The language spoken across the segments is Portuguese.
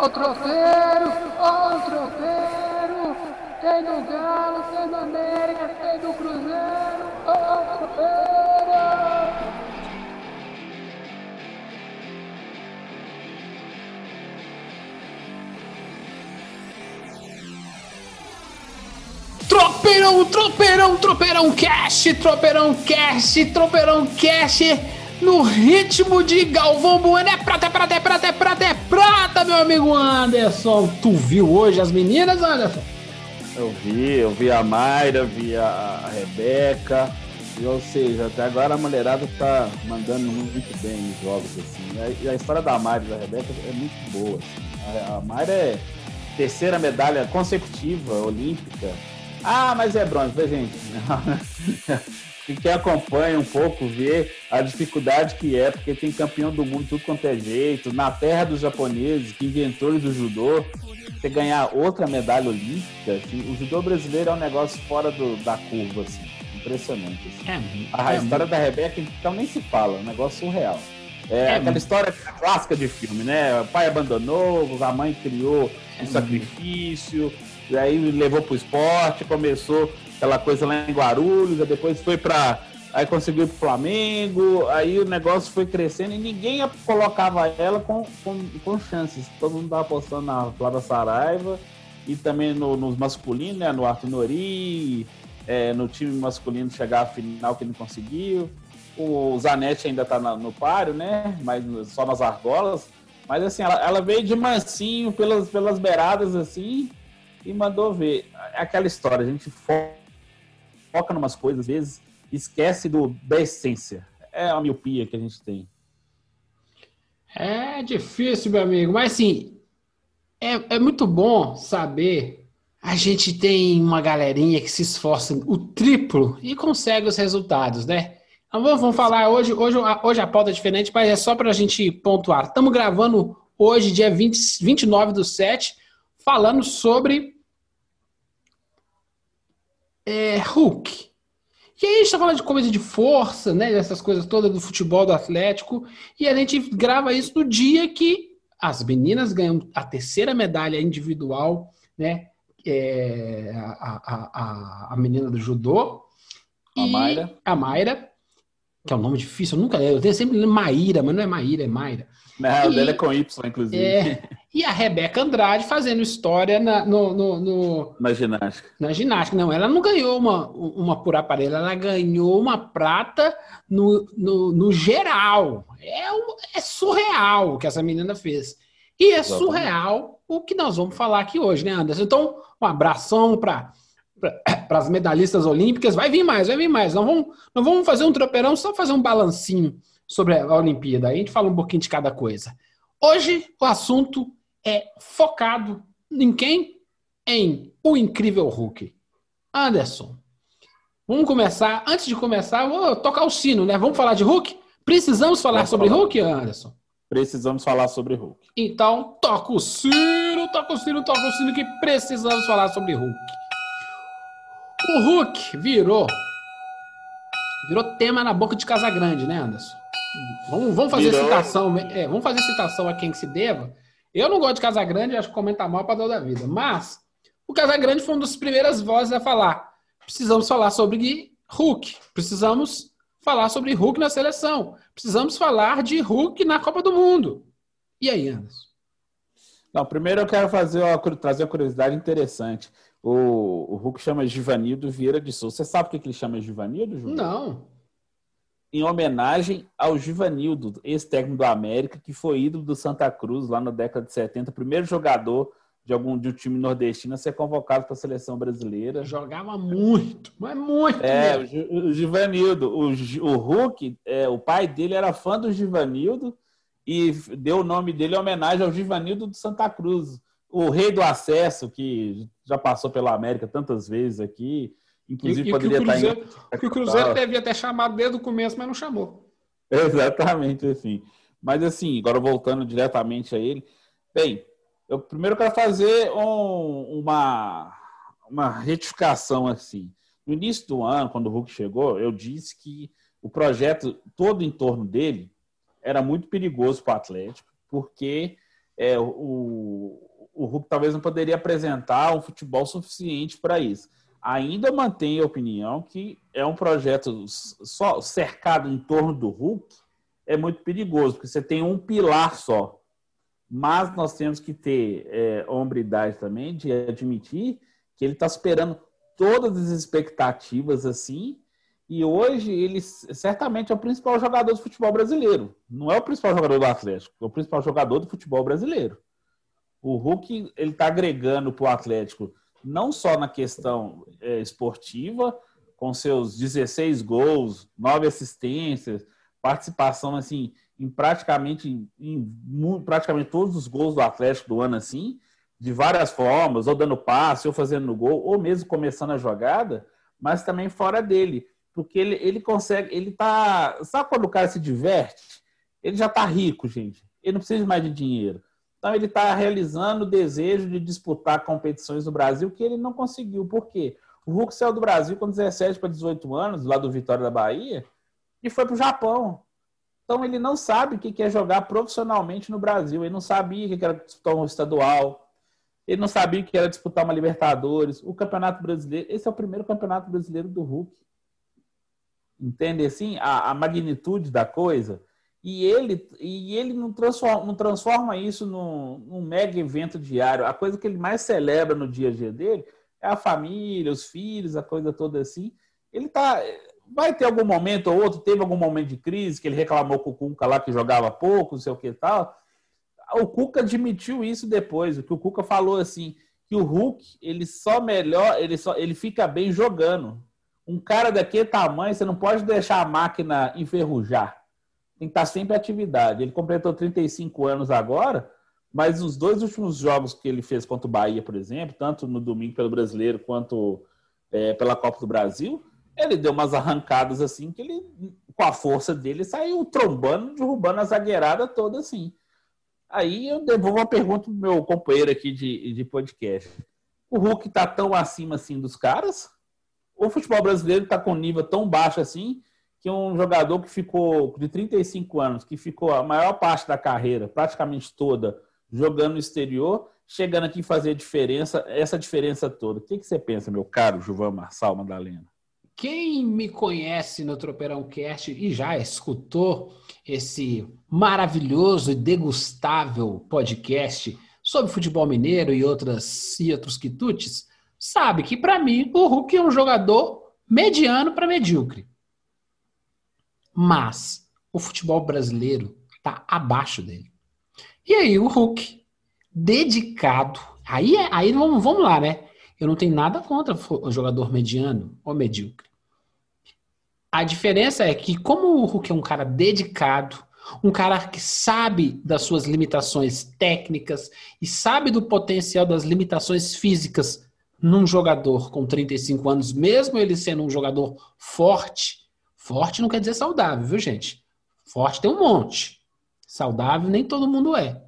Ó o tropeiro, ó o tropeiro. Tem do Galo, tem do América, tem do Cruzeiro. Ó o tropeiro. Tropeirão, tropeirão, tropeirão cash, tropeirão cash, tropeirão cash, no ritmo de Galvão Bueno. É prata, é prata, é prata, é prata, é prata, meu amigo Anderson. Tu viu hoje as meninas, Anderson? Eu vi, eu vi a Mayra, vi a, Rebeca, e, ou seja, até agora a mulherada tá mandando muito bem nos jogos, assim. E a, história da Mayra e da Rebeca é muito boa, assim. A, a Mayra é terceira medalha consecutiva olímpica ah, mas é bronze, gente? e quem acompanha um pouco vê a dificuldade que é, porque tem campeão do mundo tudo quanto é jeito, na terra dos japoneses, que inventores do judô, você ganhar outra medalha olímpica, assim, o judô brasileiro é um negócio fora do, da curva, assim, impressionante. Assim. É, a, é história muito. da Rebeca, então, nem se fala, é um negócio surreal. É, é aquela história clássica de filme, né? O pai abandonou, a mãe criou um sacrifício, e aí levou pro esporte, começou aquela coisa lá em Guarulhos, depois foi para aí conseguiu pro Flamengo, aí o negócio foi crescendo e ninguém colocava ela com, com, com chances. Todo mundo tava apostando na Flávia Saraiva e também no, nos masculinos, né? No Arthur Nori, é, no time masculino chegar à final que não conseguiu. O Zanetti ainda tá na, no páreo, né? Mas só nas argolas. Mas assim, ela, ela veio de mansinho pelas, pelas beiradas assim e mandou ver. Aquela história, a gente foca em umas coisas, às vezes, esquece do, da essência. É a miopia que a gente tem. É difícil, meu amigo, mas assim, é, é muito bom saber. A gente tem uma galerinha que se esforça o triplo e consegue os resultados, né? Então, vamos falar hoje, hoje, hoje a pauta é diferente, mas é só para a gente pontuar. Estamos gravando hoje, dia 20, 29 do 7, falando sobre é, Hulk. E aí a gente está falando de coisa de força, né? Essas coisas todas do futebol, do Atlético. E a gente grava isso no dia que as meninas ganham a terceira medalha individual, né? É, a, a, a, a menina do judô. A Mayra. A Mayra, que é um nome difícil, eu nunca eu tenho sempre Maíra, mas não é Maíra, é Mayra. Não, e, dela é com Y, inclusive. É, e a Rebeca Andrade fazendo história na, no, no, no, na ginástica. Na ginástica, não. Ela não ganhou uma, uma por aparelho, ela ganhou uma prata no, no, no geral. É, um, é surreal o que essa menina fez. E é Exatamente. surreal o que nós vamos falar aqui hoje, né, Anderson? Então, um abração para para as medalhistas olímpicas. Vai vir mais, vai vir mais. Nós vamos, nós vamos fazer um tropeirão, só fazer um balancinho sobre a Olimpíada. Aí a gente fala um pouquinho de cada coisa. Hoje o assunto é focado em quem? Em o incrível Hulk. Anderson. Vamos começar. Antes de começar, vou tocar o sino, né? Vamos falar de Hulk? Precisamos falar sobre falar. Hulk, Anderson? Precisamos falar sobre Hulk. Então, toca o sino, toca o sino, toca o sino que precisamos falar sobre Hulk. O Hulk virou virou tema na boca de Casa Grande, né, Anderson? Vamos, vamos fazer virou. citação, é, vamos fazer citação a quem que se deva. Eu não gosto de Casagrande, acho que comenta mal para toda a vida. Mas o Casagrande foi uma das primeiras vozes a falar. Precisamos falar sobre Hulk. Precisamos falar sobre Hulk na seleção. Precisamos falar de Hulk na Copa do Mundo. E aí, Anderson? Não, primeiro eu quero fazer uma, trazer uma curiosidade interessante. O, o Hulk chama Givanildo Vieira de Souza. Você sabe por que ele chama Givanildo, Júlio? Não em homenagem ao Givanildo, ex-técnico do América, que foi ídolo do Santa Cruz lá na década de 70, primeiro jogador de algum de um time nordestino a ser convocado para a seleção brasileira. Jogava muito, mas muito. É, mesmo. o Givanildo, o, o Hulk, é, o pai dele era fã do Givanildo e deu o nome dele em homenagem ao Givanildo do Santa Cruz, o rei do acesso que já passou pela América tantas vezes aqui Inclusive, e, poderia que o Cruzeiro, estar em... que o Cruzeiro devia ter chamado desde o começo, mas não chamou. Exatamente, assim. Mas, assim, agora voltando diretamente a ele. Bem, eu primeiro quero fazer um, uma, uma retificação, assim. No início do ano, quando o Hulk chegou, eu disse que o projeto todo em torno dele era muito perigoso para o Atlético, porque é, o, o Hulk talvez não poderia apresentar um futebol suficiente para isso. Ainda mantenho a opinião que é um projeto só cercado em torno do Hulk é muito perigoso, porque você tem um pilar só. Mas nós temos que ter é, hombridade também de admitir que ele está superando todas as expectativas assim. E hoje ele certamente é o principal jogador do futebol brasileiro. Não é o principal jogador do Atlético, é o principal jogador do futebol brasileiro. O Hulk ele está agregando para o Atlético não só na questão é, esportiva, com seus 16 gols, 9 assistências, participação assim em praticamente em, em, praticamente todos os gols do Atlético do ano assim, de várias formas, ou dando passe, ou fazendo gol, ou mesmo começando a jogada, mas também fora dele, porque ele, ele consegue, ele tá, sabe quando o cara se diverte? Ele já tá rico, gente. Ele não precisa mais de dinheiro. Então ele está realizando o desejo de disputar competições no Brasil que ele não conseguiu. Por quê? O Hulk saiu do Brasil com 17 para 18 anos, lá do Vitória da Bahia, e foi para o Japão. Então ele não sabe o que é jogar profissionalmente no Brasil. Ele não sabia o que era disputar um estadual. Ele não sabia o que era disputar uma Libertadores. O Campeonato Brasileiro. Esse é o primeiro Campeonato Brasileiro do Hulk. Entende assim a, a magnitude da coisa? E ele, e ele não, transforma, não transforma isso num, num, mega evento diário. A coisa que ele mais celebra no dia a dia dele é a família, os filhos, a coisa toda assim. Ele tá. Vai ter algum momento ou outro, teve algum momento de crise que ele reclamou com o Cuca lá que jogava pouco, não sei o que tal. O Cuca admitiu isso depois, o que o Cuca falou assim, que o Hulk, ele só melhor, ele só ele fica bem jogando. Um cara daquele tamanho, você não pode deixar a máquina enferrujar tem que estar sempre em atividade. Ele completou 35 anos agora, mas os dois últimos jogos que ele fez contra o Bahia, por exemplo, tanto no domingo pelo Brasileiro quanto é, pela Copa do Brasil, ele deu umas arrancadas assim que ele, com a força dele, saiu trombando, derrubando a zagueirada toda assim. Aí eu devolvo uma pergunta pro meu companheiro aqui de, de podcast. O Hulk tá tão acima assim dos caras? O futebol brasileiro tá com nível tão baixo assim que um jogador que ficou de 35 anos, que ficou a maior parte da carreira, praticamente toda, jogando no exterior, chegando aqui fazer diferença, essa diferença toda. O que, que você pensa, meu caro Juvan Marçal Madalena? Quem me conhece no Tropeirão Cast e já escutou esse maravilhoso e degustável podcast sobre futebol mineiro e outras e outros quitutes, sabe que para mim o Hulk é um jogador mediano para medíocre. Mas o futebol brasileiro está abaixo dele. E aí o Hulk, dedicado. Aí, é, aí vamos, vamos lá, né? Eu não tenho nada contra o jogador mediano ou medíocre. A diferença é que, como o Hulk é um cara dedicado, um cara que sabe das suas limitações técnicas e sabe do potencial das limitações físicas num jogador com 35 anos, mesmo ele sendo um jogador forte, Forte não quer dizer saudável, viu, gente? Forte tem um monte. Saudável nem todo mundo é.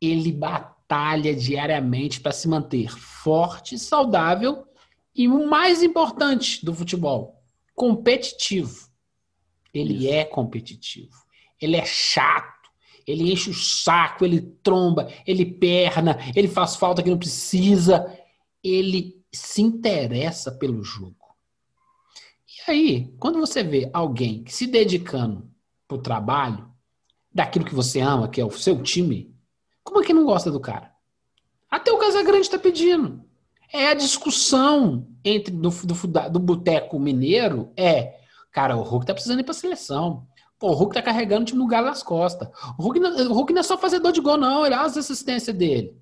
Ele batalha diariamente para se manter forte, saudável e o mais importante do futebol, competitivo. Ele é competitivo. Ele é chato. Ele enche o saco, ele tromba, ele perna, ele faz falta que não precisa. Ele se interessa pelo jogo. Aí, quando você vê alguém se dedicando pro trabalho, daquilo que você ama, que é o seu time, como é que não gosta do cara? Até o Casagrande está pedindo. É a discussão entre do, do, do boteco mineiro é, cara, o Hulk tá precisando ir pra seleção. Pô, o Hulk tá carregando o time no galo nas costas. O Hulk, não, o Hulk não é só fazedor de gol, não. Olha as assistências dele.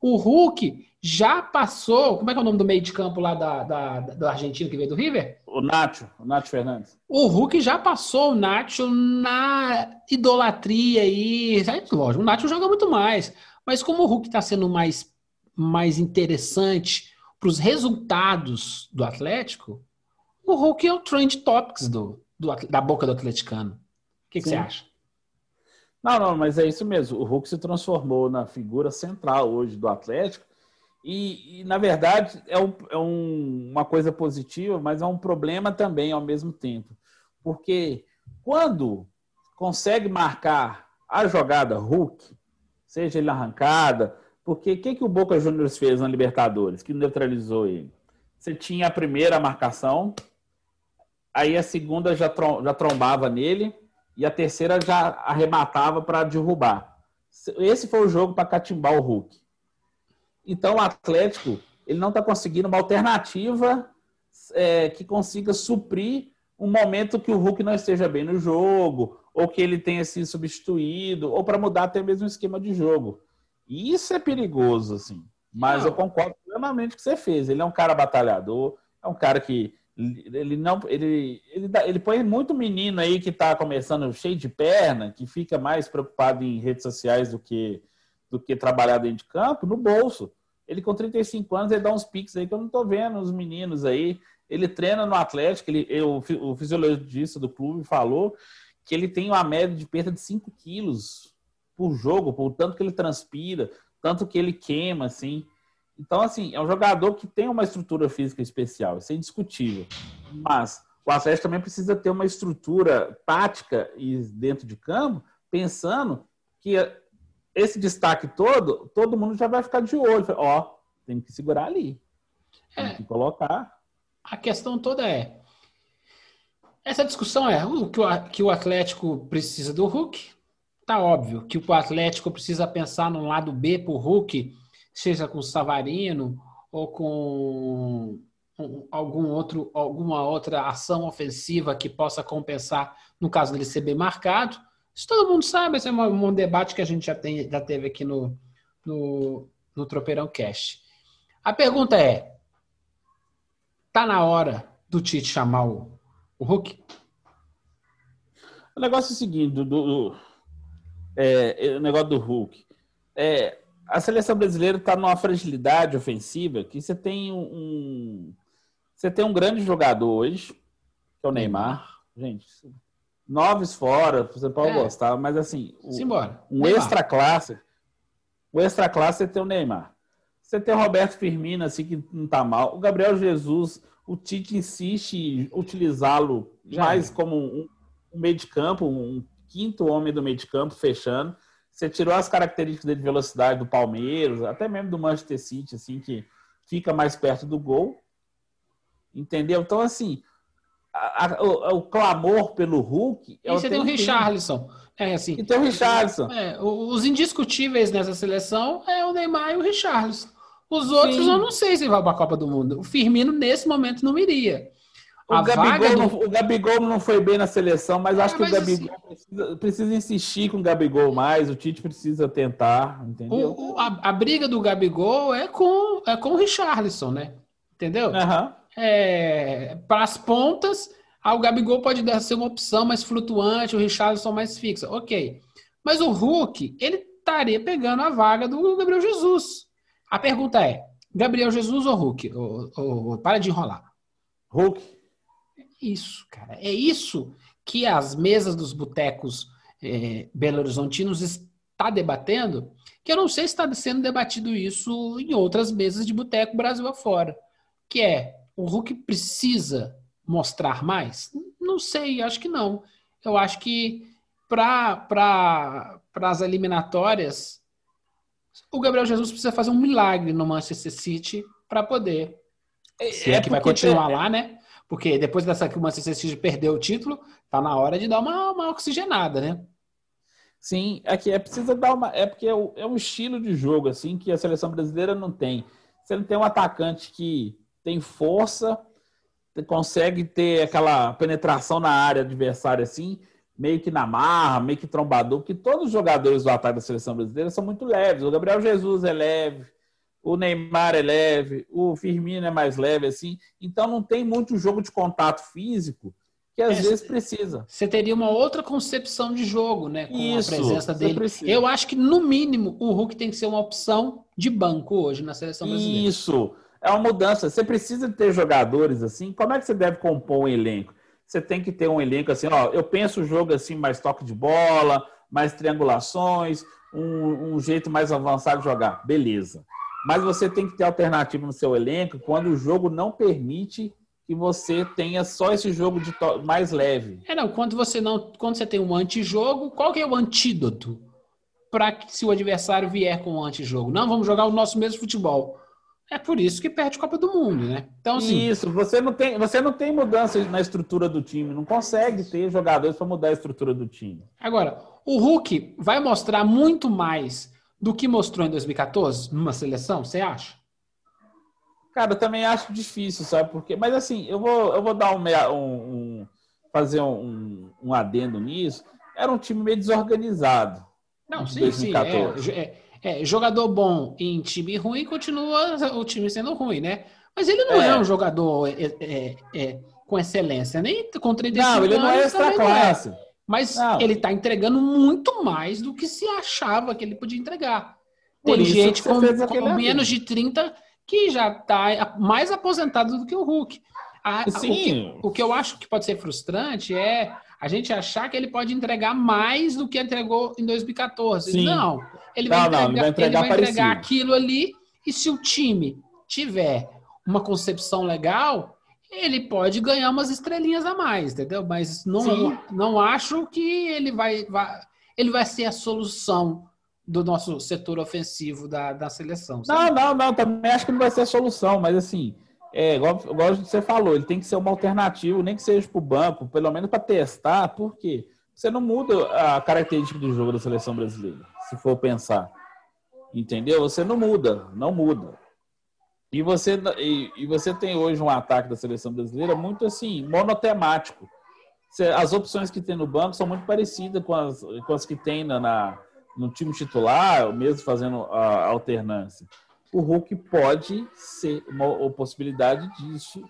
O Hulk já passou. Como é que é o nome do meio de campo lá da, da, da Argentina que veio do River? O Nacho, o Nacho Fernandes. O Hulk já passou o Nacho na idolatria aí. Lógico, o Nacho joga muito mais. Mas como o Hulk está sendo mais, mais interessante para os resultados do Atlético, o Hulk é o trend topics do, do da boca do atleticano. O que, que você acha? Não, não, mas é isso mesmo. O Hulk se transformou na figura central hoje do Atlético e, e na verdade, é, um, é um, uma coisa positiva, mas é um problema também ao mesmo tempo. Porque quando consegue marcar a jogada Hulk, seja ele arrancada, porque o que, que o Boca Juniors fez na Libertadores, que neutralizou ele? Você tinha a primeira marcação, aí a segunda já, já trombava nele, e a terceira já arrematava para derrubar. Esse foi o jogo para catimbar o Hulk. Então o Atlético ele não está conseguindo uma alternativa é, que consiga suprir um momento que o Hulk não esteja bem no jogo, ou que ele tenha sido substituído, ou para mudar até mesmo o esquema de jogo. E isso é perigoso, assim. Mas não. eu concordo plenamente com o que você fez. Ele é um cara batalhador, é um cara que ele não ele, ele, ele põe muito menino aí que está começando cheio de perna, que fica mais preocupado em redes sociais do que do que trabalhar dentro de campo, no bolso. Ele com 35 anos, ele dá uns piques aí que eu não estou vendo os meninos aí. Ele treina no Atlético, ele, eu, o fisiologista do clube falou que ele tem uma média de perda de 5 quilos por jogo, por tanto que ele transpira, tanto que ele queima, assim. Então, assim, é um jogador que tem uma estrutura física especial, isso é indiscutível. Mas o Atlético também precisa ter uma estrutura tática e dentro de campo, pensando que esse destaque todo, todo mundo já vai ficar de olho. Ó, tem que segurar ali. Tem é, que colocar. A questão toda é. Essa discussão é o que, o que o Atlético precisa do Hulk. Tá óbvio que o Atlético precisa pensar no lado B pro Hulk seja com Savarino ou com algum outro, alguma outra ação ofensiva que possa compensar no caso dele ser bem marcado. Isso todo mundo sabe, esse é um, um debate que a gente já, tem, já teve aqui no, no, no Tropeirão Cash. A pergunta é: tá na hora do Tite chamar o, o Hulk? O negócio é o seguinte, do, do é, o negócio do Hulk. É, a seleção brasileira está numa fragilidade ofensiva que você tem um, você tem um grande jogador hoje, que é o Neymar. Gente, noves fora, você pode é. gostar, mas assim, o, um Neymar. extra classe, o extra classe você tem o Neymar. Você tem o Roberto Firmino, assim, que não tá mal. O Gabriel Jesus, o Tite insiste em utilizá-lo mais como um, um meio de campo, um quinto homem do meio de campo, fechando. Você tirou as características de velocidade do Palmeiras, até mesmo do Manchester City, assim, que fica mais perto do gol. Entendeu? Então, assim, a, a, o, o, clamor pelo Hulk. É e você tem o Richarlison. É, assim, e tem o Richarlison. É, os indiscutíveis nessa seleção é o Neymar e o Richarlison. Os outros Sim. eu não sei se vai para a Copa do Mundo. O Firmino, nesse momento, não iria. O Gabigol, do... não, o Gabigol não foi bem na seleção, mas é, acho que mas o Gabigol assim, precisa, precisa, insistir com o Gabigol mais, o Tite precisa tentar, entendeu? O, a, a, briga do Gabigol é com, é com o Richarlison, né? Entendeu? Uhum. É, para as pontas, ah, o Gabigol pode ser uma opção mais flutuante, o Richarlison mais fixa. Ok. Mas o Hulk, ele estaria pegando a vaga do Gabriel Jesus. A pergunta é: Gabriel Jesus ou Hulk? para de enrolar. Hulk isso, cara. É isso que as mesas dos botecos é, belo-horizontinos está debatendo, que eu não sei se está sendo debatido isso em outras mesas de boteco Brasil afora, que é o Hulk precisa mostrar mais? Não sei, acho que não. Eu acho que para pra, as eliminatórias, o Gabriel Jesus precisa fazer um milagre no Manchester City para poder. Se é, é que vai continuar lá, né? Porque depois dessa que o Manchester City perdeu o título, tá na hora de dar uma, uma oxigenada, né? Sim, aqui é, é preciso dar uma. É porque é, é um estilo de jogo assim que a seleção brasileira não tem. Você não tem um atacante que tem força, consegue ter aquela penetração na área adversária assim, meio que na marra, meio que trombador, porque todos os jogadores do ataque da seleção brasileira são muito leves. O Gabriel Jesus é leve, o Neymar é leve, o Firmino é mais leve, assim. Então não tem muito jogo de contato físico que às é, vezes precisa. Você teria uma outra concepção de jogo, né? Com Isso, a presença dele. Precisa. Eu acho que, no mínimo, o Hulk tem que ser uma opção de banco hoje na seleção brasileira. Isso. É uma mudança. Você precisa ter jogadores assim. Como é que você deve compor um elenco? Você tem que ter um elenco assim, ó. Eu penso o jogo assim, mais toque de bola, mais triangulações, um, um jeito mais avançado de jogar. Beleza mas você tem que ter alternativa no seu elenco quando o jogo não permite que você tenha só esse jogo de mais leve. É não, quando você não, quando você tem um antijogo, qual que é o antídoto? para que se o adversário vier com um antijogo. Não, vamos jogar o nosso mesmo futebol. É por isso que perde Copa do Mundo, né? Então, assim, isso, você não tem, você não tem mudança na estrutura do time, não consegue ter jogadores para mudar a estrutura do time. Agora, o Hulk vai mostrar muito mais do que mostrou em 2014 numa seleção, você acha? Cara, eu também acho difícil, sabe? Porque, mas assim, eu vou, eu vou dar um, um fazer um, um adendo nisso. Era um time meio desorganizado. Não, sim, 2014. sim. É, é, é, jogador bom em time ruim continua o time sendo ruim, né? Mas ele não é, é um jogador é, é, é com excelência, nem com 35 Não, ele não é extra classe. Mas não. ele está entregando muito mais do que se achava que ele podia entregar. Tem gente com, com menos de 30 que já está mais aposentado do que o Hulk. A, Sim. O que, o que eu acho que pode ser frustrante é a gente achar que ele pode entregar mais do que entregou em 2014. Sim. Não, ele vai, não, entregar, não, vai entregar, ele vai entregar aquilo ali e se o time tiver uma concepção legal, ele pode ganhar umas estrelinhas a mais, entendeu? Mas não, não acho que ele vai, vai, ele vai ser a solução do nosso setor ofensivo da, da seleção. Sabe? Não, não, não, também acho que não vai ser a solução, mas assim, é, igual, igual você falou, ele tem que ser uma alternativa, nem que seja para o banco, pelo menos para testar, porque você não muda a característica do jogo da seleção brasileira, se for pensar. Entendeu? Você não muda, não muda. E você, e, e você tem hoje um ataque da seleção brasileira muito assim, monotemático. As opções que tem no banco são muito parecidas com as, com as que tem na, na no time titular, mesmo fazendo a alternância. O Hulk pode ser uma, possibilidade de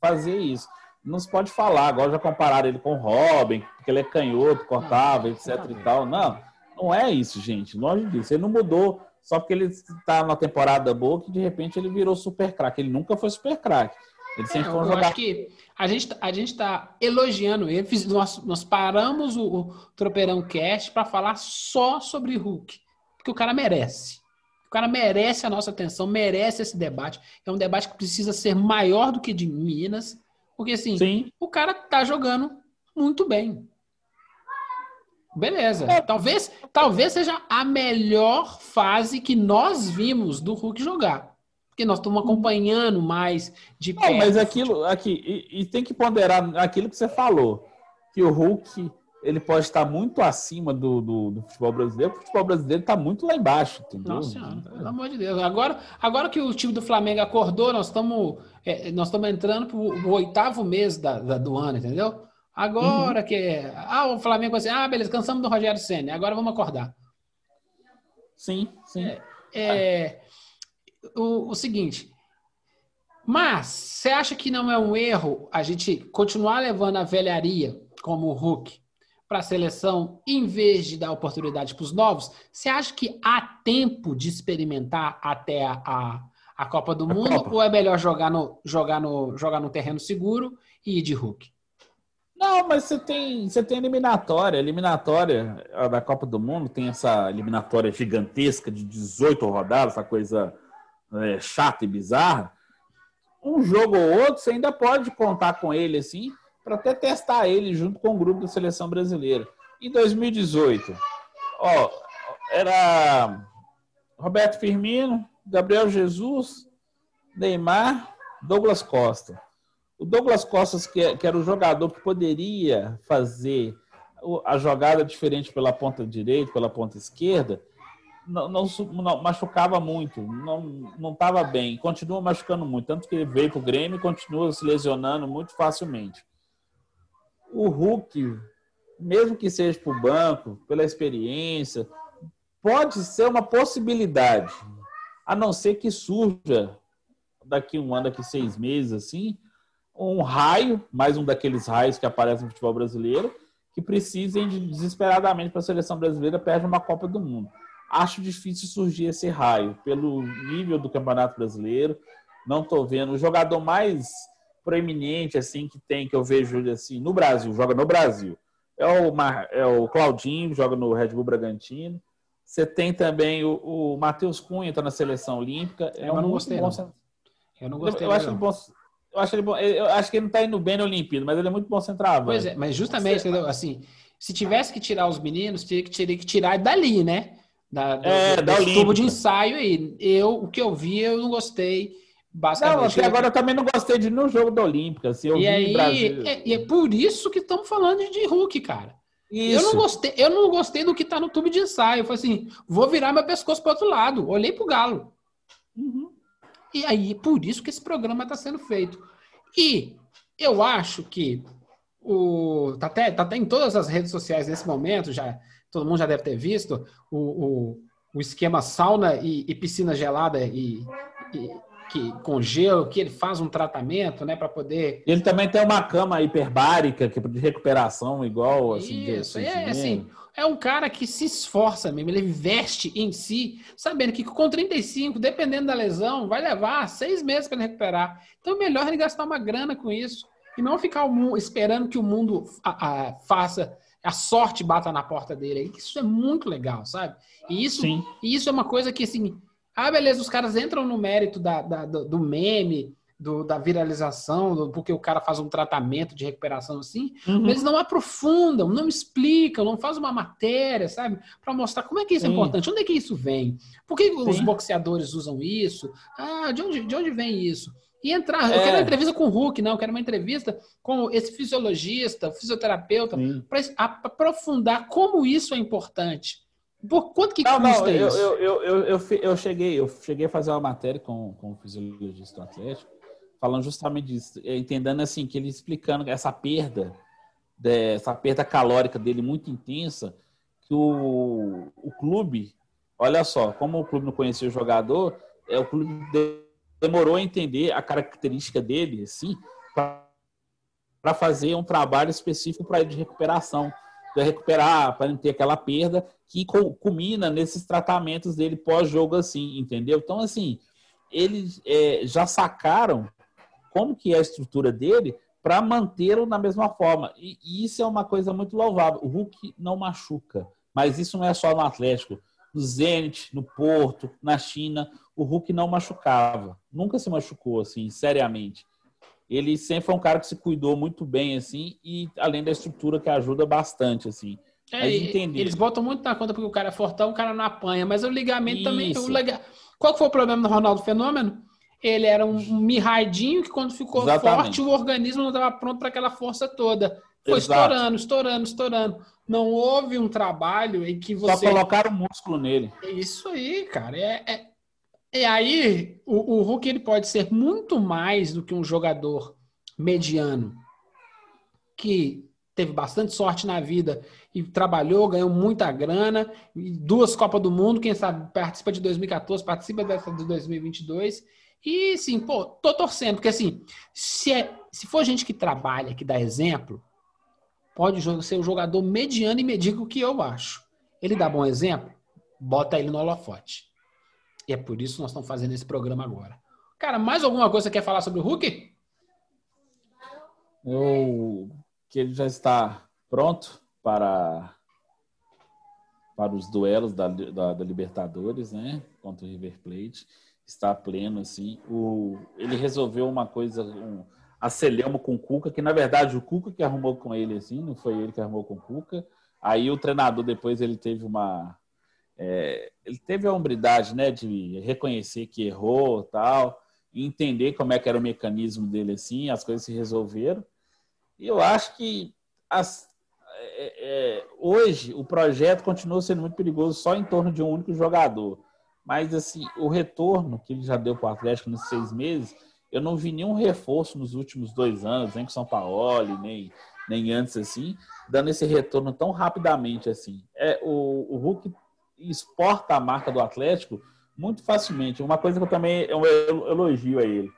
fazer isso. Não se pode falar, agora já compararam ele com o Robin, porque ele é canhoto, cortava, etc e tal. Não, não é isso, gente. Longe disso. Ele não mudou só porque ele está na temporada boa que de repente ele virou super craque. Ele nunca foi super craque. Ele sempre é, foi um jogador. Acho que a gente a gente está elogiando ele. Nós, nós paramos o, o Tropeirão Cast para falar só sobre Hulk, porque o cara merece. O cara merece a nossa atenção, merece esse debate. É um debate que precisa ser maior do que de Minas, porque assim, Sim. o cara tá jogando muito bem. Beleza. É. Talvez, talvez seja a melhor fase que nós vimos do Hulk jogar. Porque nós estamos acompanhando mais de perto. Não, mas aquilo aqui, e, e, tem que ponderar aquilo que você falou, que o Hulk ele pode estar muito acima do, do, do futebol brasileiro, o futebol brasileiro está muito lá embaixo, entendeu? Nossa senhora, pelo amor de Deus. Agora, agora que o time do Flamengo acordou, nós estamos é, nós estamos entrando para o oitavo mês da, da, do ano, entendeu? Agora uhum. que. Ah, o Flamengo assim, ah, beleza, cansamos do Rogério Senna, agora vamos acordar. Sim, sim. É, é o, o seguinte. Mas, você acha que não é um erro a gente continuar levando a velharia como o Hulk para a seleção em vez de dar oportunidade para os novos? Você acha que há tempo de experimentar até a, a, a Copa do a Mundo Copa. ou é melhor jogar no, jogar, no, jogar no terreno seguro e ir de Hulk? Não, mas você tem, você tem eliminatória. Eliminatória da Copa do Mundo tem essa eliminatória gigantesca de 18 rodadas, essa coisa é, chata e bizarra. Um jogo ou outro, você ainda pode contar com ele assim, para até testar ele junto com o grupo da seleção brasileira. Em 2018, ó, era Roberto Firmino, Gabriel Jesus, Neymar, Douglas Costa. O Douglas Costas, que, que era o jogador que poderia fazer a jogada diferente pela ponta direita, pela ponta esquerda, não, não, não machucava muito, não estava bem, continua machucando muito, tanto que ele veio para o Grêmio e continua se lesionando muito facilmente. O Hulk, mesmo que seja para o banco, pela experiência, pode ser uma possibilidade, a não ser que surja daqui um ano, daqui seis meses, assim, um raio, mais um daqueles raios que aparecem no futebol brasileiro, que precisem de, desesperadamente para a seleção brasileira perder uma Copa do Mundo. Acho difícil surgir esse raio, pelo nível do Campeonato Brasileiro. Não estou vendo. O jogador mais proeminente assim que tem, que eu vejo assim, no Brasil, joga no Brasil, é o, Mar, é o Claudinho, joga no Red Bull Bragantino. Você tem também o, o Matheus Cunha, está na seleção olímpica. É eu um não gostei. Bom... Não. Eu não gostei. Eu, eu acho ele bom eu acho, ele bom, eu acho que ele não está indo bem na Olimpíada, mas ele é muito bom centroavante. Pois é, mas justamente, Você... assim, se tivesse que tirar os meninos, teria que, teria que tirar dali, né? Da, do, É, do- da tubo de ensaio aí. Eu, o que eu vi, eu não gostei. Não, Basicamente. até agora eu também não gostei de no jogo da Olímpica. Assim, eu e vi aí, Brasil. é, e é por isso que estamos falando de Hulk, cara. Eu Isso. não gostei, eu não gostei do que tá no tubo de ensaio. Eu falei assim, vou virar meu pescoço pro outro lado. Olhei pro galo. Uhum. E aí, por isso que esse programa está sendo feito. E eu acho que o tá até, tá até em todas as redes sociais nesse momento, já todo mundo já deve ter visto o, o, o esquema sauna e, e piscina gelada e, e- que com gelo, que ele faz um tratamento, né, para poder Ele também tem uma cama hiperbárica que é de recuperação igual assim. de Isso, é oxigênio. assim, é um cara que se esforça mesmo, ele investe em si, sabendo que com 35, dependendo da lesão, vai levar seis meses para ele recuperar. Então é melhor ele gastar uma grana com isso e não ficar esperando que o mundo a- a- faça, a sorte bata na porta dele. Isso é muito legal, sabe? E isso, Sim. e isso é uma coisa que, assim, ah, beleza, os caras entram no mérito da, da- do, meme, do- da viralização, do- porque o cara faz um tratamento de recuperação assim, Uhum. mas eles não aprofundam, não explicam, não fazem uma matéria, sabe? Para mostrar como é que isso é Sim. importante, onde é que isso vem? Por que os Sim. boxeadores usam isso? Ah, de onde, de onde vem isso? E entrar, eu É. quero uma entrevista com o Hulk, não, eu quero uma entrevista com esse fisiologista, fisioterapeuta, para aprofundar como isso é importante. Por quanto que Não, custa não, eu, isso? eu, eu, eu, eu, eu cheguei, eu cheguei a fazer uma matéria com, com o fisiologista do Atlético, falando justamente disso, eh, entendendo assim, que ele explicando essa perda, dessa perda calórica dele muito intensa, que o, o clube, olha só, como o clube não conhecia o jogador, é, o clube de- demorou a entender a característica dele, assim, para fazer um trabalho específico para ele de recuperação recuperar, para não ter aquela perda que cu- culmina nesses tratamentos dele pós-jogo assim, entendeu? Então, assim, eles é, já sacaram como que é a estrutura dele para mantê-lo na mesma forma. E, e isso é uma coisa muito louvável. O Hulk não machuca, mas isso não é só no Atlético. No Zenit, no Porto, na China, o Hulk não machucava. Nunca se machucou, assim, seriamente ele sempre foi um cara que se cuidou muito bem, assim, e além da estrutura que ajuda bastante, assim. É. Eles botam muito na conta porque o cara é fortão, o cara não apanha, mas o ligamento também. Isso. O lega- Qual que foi o problema do Ronaldo Fenômeno? Ele era um, mirradinho que quando ficou Exatamente. forte, o organismo não estava pronto para aquela força toda. Foi Exato. estourando, estourando, estourando. Não houve um trabalho em que Só você. colocaram músculo nele. É Isso aí, cara. É, é... E aí, o, o Hulk ele pode ser muito mais do que um jogador mediano que teve bastante sorte na vida e trabalhou, ganhou muita grana, duas Copas do Mundo, quem sabe participa de 2014, participa dessa de 2022. E sim, pô, tô torcendo, porque assim, se, é, se for gente que trabalha, que dá exemplo, pode ser um jogador mediano e medíocre que eu acho. Ele dá bom exemplo, bota ele no holofote. E é por isso que nós estamos fazendo esse programa agora. Cara, mais alguma coisa que você quer falar sobre o Hulk? Eu, que ele já está pronto para, para os duelos da, da, da Libertadores, né? Contra o River Plate. Está pleno, assim. O, ele resolveu uma coisa, um acelhamo com o Cuca, que na verdade o Cuca que arrumou com ele, assim, não foi ele que arrumou com o Cuca. Aí o treinador depois ele teve uma. É, ele teve a hombridade, né, de reconhecer que errou tal, e entender como é que era o mecanismo dele assim, as coisas se resolveram. E eu acho que as- é, é, hoje o projeto continua sendo muito perigoso só em torno de um único jogador. Mas assim, o retorno que ele já deu para o Atlético nos seis meses, eu não vi nenhum reforço nos últimos dois anos, nem com São Paulo, nem, nem antes assim, dando esse retorno tão rapidamente assim. É, o, o Hulk exporta a marca do Atlético muito facilmente. Uma coisa que eu também eu elogio a ele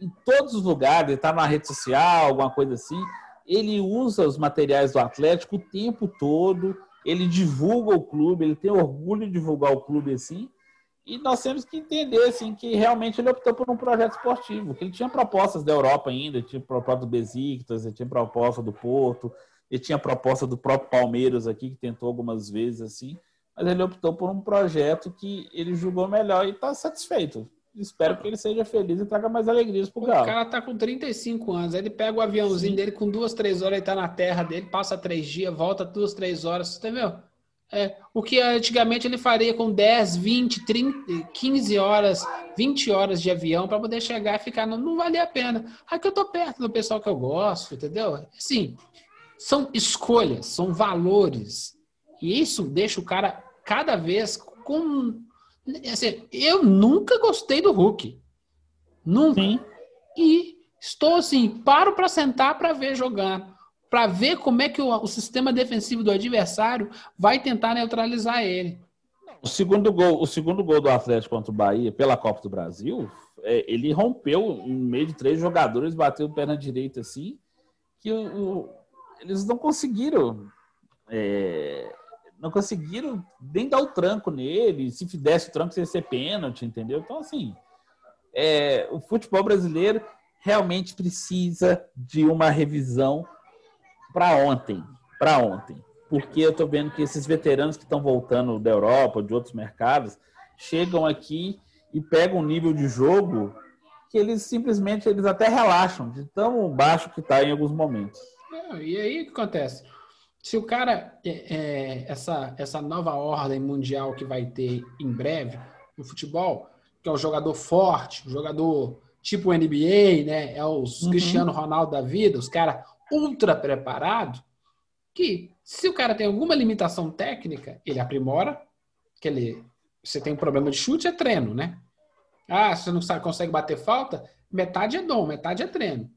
em todos os lugares, ele está na rede social, alguma coisa assim, ele usa os materiais do Atlético o tempo todo, ele divulga o clube, ele tem orgulho de divulgar o clube assim, e nós temos que entender assim, que realmente ele optou por um projeto esportivo, que ele tinha propostas da Europa ainda, ele tinha proposta do Besiktas, ele tinha proposta do Porto, ele tinha proposta do próprio Palmeiras aqui, que tentou algumas vezes assim, mas ele optou por um projeto que ele julgou melhor e está satisfeito. Espero que ele seja feliz e traga mais alegrias pro O Galo. cara tá com 35 anos, aí ele pega o aviãozinho Sim. dele com duas, três horas, ele tá na terra dele, passa três dias, volta duas, três horas, entendeu? É, o que antigamente ele faria com 10, 20, 30, 15 horas, 20 horas de avião para poder chegar e ficar. Não, não valia a pena. Aqui eu tô perto do pessoal que eu gosto, entendeu? Assim, são escolhas, são valores. E isso deixa o cara cada vez com. Assim, eu nunca gostei do Hulk. Nunca. Sim. E estou assim, paro para sentar para ver jogar para ver como é que o, o, sistema defensivo do adversário vai tentar neutralizar ele. O segundo gol, o segundo gol do Atlético contra o Bahia pela Copa do Brasil, é, ele rompeu em meio de três jogadores, bateu o pé na direita assim, que o, o, eles não conseguiram é, não conseguiram nem dar o tranco nele. Se desse o tranco, ia ser pênalti, entendeu? Então, assim, é, o futebol brasileiro realmente precisa de uma revisão para ontem, para ontem, porque eu estou vendo que esses veteranos que estão voltando da Europa, de outros mercados, chegam aqui e pegam um nível de jogo que eles simplesmente eles até relaxam de tão baixo que está em alguns momentos. e aí o que acontece? Se o cara é, é, essa essa nova ordem mundial que vai ter em breve no futebol, que é o jogador forte, o jogador tipo NBA, né? É os uhum. Cristiano Ronaldo da vida, os caras ultra preparado que, se o cara tem alguma limitação técnica, ele aprimora, que ele, você tem um problema de chute, é treino, né? Ah, você não sabe, consegue bater falta, metade é dom, metade é treino.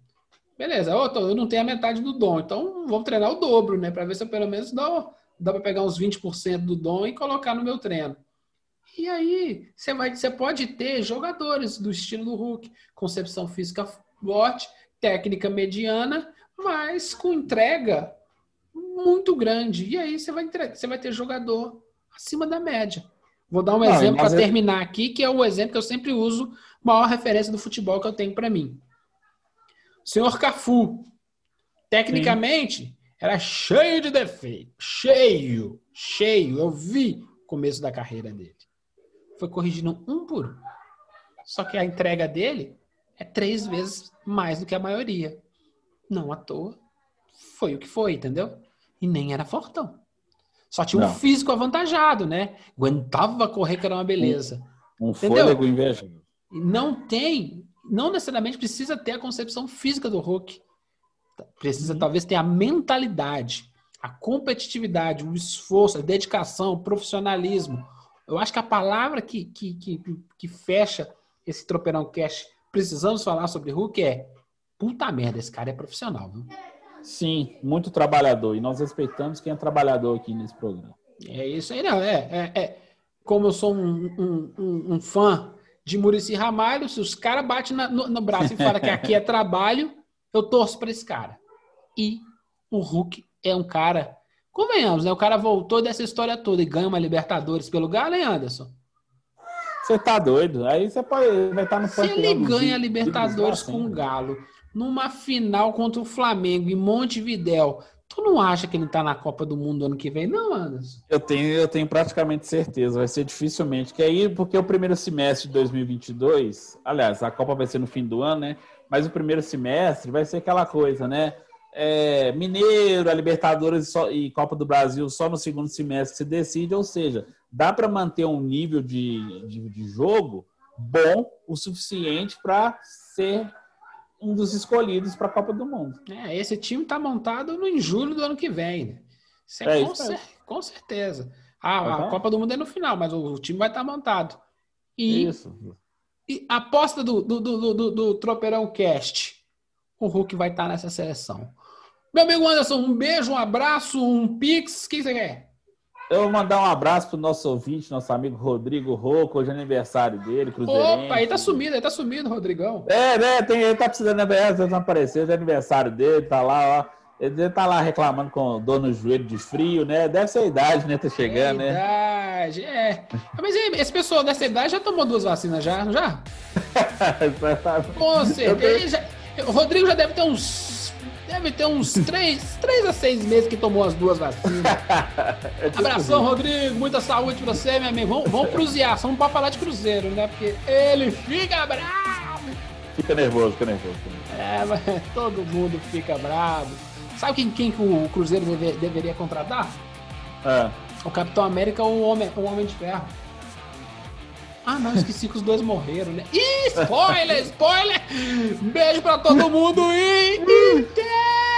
Beleza, eu não tenho a metade do dom, então vou treinar o dobro, né? Para ver se eu pelo menos dá, dá para pegar uns 20% do dom e colocar no meu treino. E aí, você, vai, você pode ter jogadores do estilo do Hulk, concepção física forte, técnica mediana mas com entrega muito grande. E aí você vai, você vai ter jogador acima da média. Vou dar um Não, exemplo para é... terminar aqui, que é o exemplo que eu sempre uso, maior referência do futebol que eu tenho para mim. Senhor Cafu, tecnicamente, Sim. era cheio de defeito. Cheio, cheio. Eu vi o começo da carreira dele. Foi corrigindo um por um. Só que a entrega dele é três vezes mais do que a maioria. Não à toa. Foi o que foi, entendeu? E nem era fortão. Só tinha não. um físico avantajado, né? Aguentava correr, que era uma beleza. Um, um fôlego inveja. Não tem, não necessariamente precisa ter a concepção física do Hulk. Precisa uhum. talvez ter a mentalidade, a competitividade, o esforço, a dedicação, o profissionalismo. Eu acho que a palavra que, que, que, que fecha esse tropeirão cash precisamos falar sobre Hulk é Puta merda, esse cara é profissional, viu? Sim, muito trabalhador. E nós respeitamos quem é trabalhador aqui nesse programa. É isso aí, não. É, é, é. como eu sou um, um, um, um fã de Murici Ramalho, se os caras batem no, no, braço e falam que aqui é trabalho, eu torço para esse cara. E o Hulk é um cara. Convenhamos, né? O cara voltou dessa história toda e ganha uma Libertadores pelo Galo, hein, Anderson? Você tá doido? Aí você pode, vai estar tá no Se ele ganha a Libertadores com o Galo numa final contra o Flamengo em Montevidéu, tu não acha que ele tá na Copa do Mundo ano que vem, não, Anderson? Eu tenho, eu tenho praticamente certeza, vai ser dificilmente. Que aí, porque o primeiro semestre de 2022, aliás, a Copa vai ser no fim do ano, né? Mas o primeiro semestre vai ser aquela coisa, né? É, Mineiro, a Libertadores só, e Copa do Brasil só no segundo semestre se decide, ou seja, dá para manter um nível de, de, de jogo bom o suficiente para ser um dos escolhidos para a Copa do Mundo. É, esse time está montado no em julho do ano que vem. Né? Isso é, é com, isso cer com, certeza. Ah, a Copa do Mundo é no final, mas o, time vai estar tá montado. E, isso. E a aposta do, do, do, do, do Tropeirão Cast, o Hulk vai estar tá nessa seleção. Meu amigo Anderson, um beijo, um abraço, um pix, o que você quer? Eu vou mandar um abraço pro nosso ouvinte, nosso amigo Rodrigo Rocco, hoje é aniversário dele, Cruzeirense. Opa, ele tá sumido, ele tá sumido, Rodrigão. É, né, tem, ele tá precisando de ele não apareceu, é aniversário dele, tá lá, ó. Ele tá lá reclamando com dor no joelho de frio, né? Deve ser a idade, né? Tá chegando, é idade, né? é. Mas esse pessoal dessa idade já tomou duas vacinas já, já? com certeza. O Rodrigo já deve ter uns Deve ter uns três, três a seis meses que tomou as duas vacinas. É tipo Abração, Rodrigo. Muita saúde pra você, meu amigo. Vamos, vamos cruzear. Só não pode falar de cruzeiro, né? Porque ele fica bravo. Fica nervoso, fica nervoso. É, mas todo mundo fica bravo. Sabe quem, quem que o Cruzeiro deve, deveria contratar? É. O Capitão América ou o Homem, o Homem de Ferro. Ah, não, esqueci que os dois morreram, né? Ih, spoiler, spoiler! Beijo pra todo mundo e. e...